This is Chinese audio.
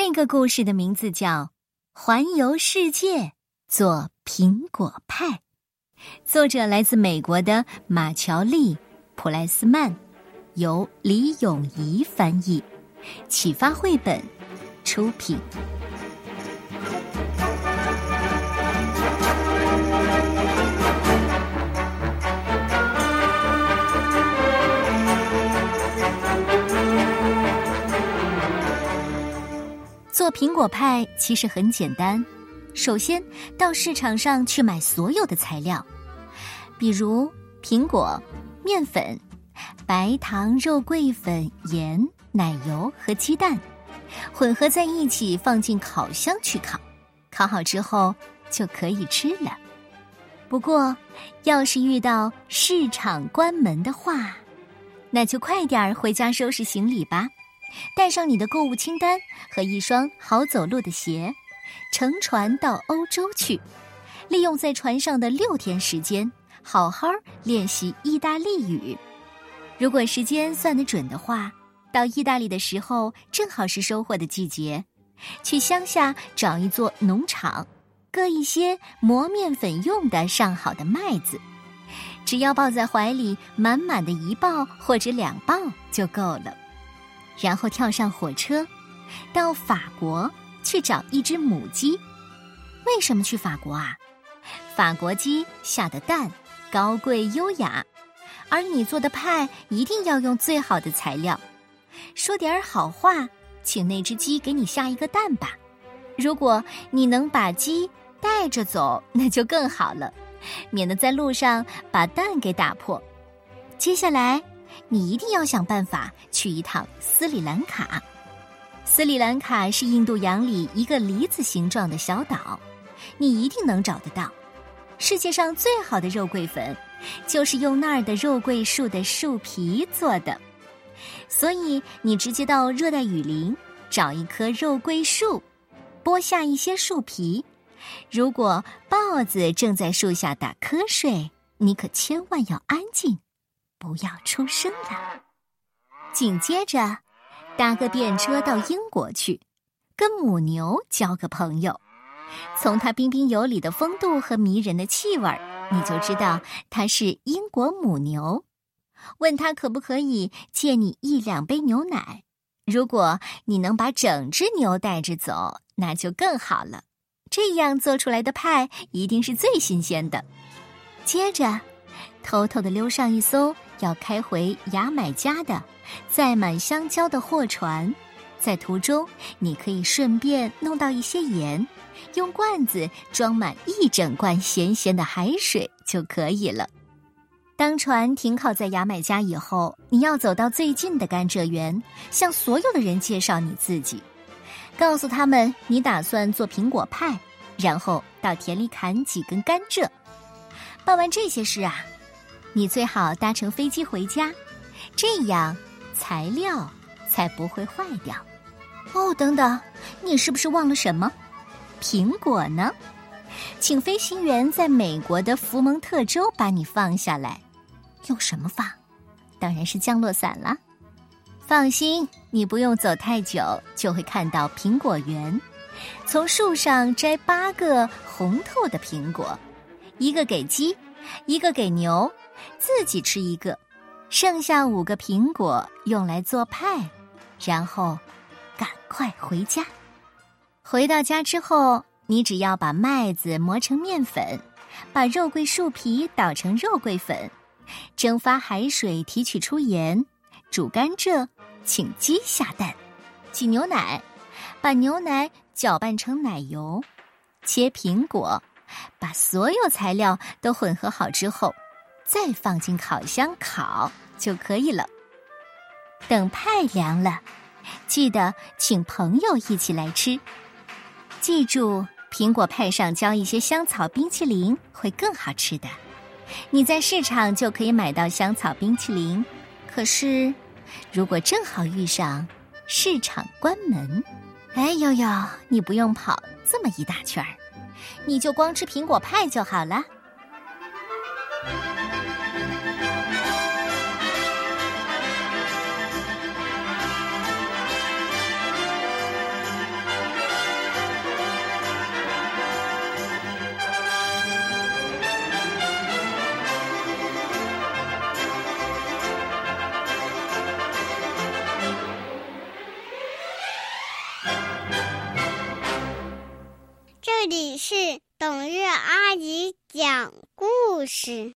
这个故事的名字叫《环游世界做苹果派》，作者来自美国的马乔丽·普莱斯曼，由李永怡翻译，启发绘本出品。做苹果派其实很简单，首先到市场上去买所有的材料，比如苹果、面粉、白糖、肉桂粉、盐、奶油和鸡蛋，混合在一起放进烤箱去烤，烤好之后就可以吃了。不过，要是遇到市场关门的话，那就快点儿回家收拾行李吧。带上你的购物清单和一双好走路的鞋，乘船到欧洲去，利用在船上的六天时间，好好练习意大利语。如果时间算得准的话，到意大利的时候正好是收获的季节，去乡下找一座农场，割一些磨面粉用的上好的麦子，只要抱在怀里满满的一抱或者两抱就够了。然后跳上火车，到法国去找一只母鸡。为什么去法国啊？法国鸡下的蛋高贵优雅，而你做的派一定要用最好的材料。说点好话，请那只鸡给你下一个蛋吧。如果你能把鸡带着走，那就更好了，免得在路上把蛋给打破。接下来。你一定要想办法去一趟斯里兰卡。斯里兰卡是印度洋里一个梨子形状的小岛，你一定能找得到。世界上最好的肉桂粉，就是用那儿的肉桂树的树皮做的。所以你直接到热带雨林找一棵肉桂树，剥下一些树皮。如果豹子正在树下打瞌睡，你可千万要安静。不要出声了。紧接着，搭个便车到英国去，跟母牛交个朋友。从它彬彬有礼的风度和迷人的气味你就知道它是英国母牛。问他可不可以借你一两杯牛奶。如果你能把整只牛带着走，那就更好了。这样做出来的派一定是最新鲜的。接着，偷偷的溜上一艘。要开回牙买加的，载满香蕉的货船，在途中你可以顺便弄到一些盐，用罐子装满一整罐咸咸的海水就可以了。当船停靠在牙买加以后，你要走到最近的甘蔗园，向所有的人介绍你自己，告诉他们你打算做苹果派，然后到田里砍几根甘蔗。办完这些事啊。你最好搭乘飞机回家，这样材料才不会坏掉。哦，等等，你是不是忘了什么？苹果呢？请飞行员在美国的福蒙特州把你放下来。用什么放？当然是降落伞了。放心，你不用走太久，就会看到苹果园。从树上摘八个红透的苹果，一个给鸡，一个给牛。自己吃一个，剩下五个苹果用来做派，然后赶快回家。回到家之后，你只要把麦子磨成面粉，把肉桂树皮捣成肉桂粉，蒸发海水提取出盐，煮甘蔗，请鸡下蛋，挤牛奶，把牛奶搅拌成奶油，切苹果，把所有材料都混合好之后。再放进烤箱烤就可以了。等派凉了，记得请朋友一起来吃。记住，苹果派上浇一些香草冰淇淋会更好吃的。你在市场就可以买到香草冰淇淋。可是，如果正好遇上市场关门，哎呦呦，你不用跑这么一大圈儿，你就光吃苹果派就好了。是董月阿姨讲故事。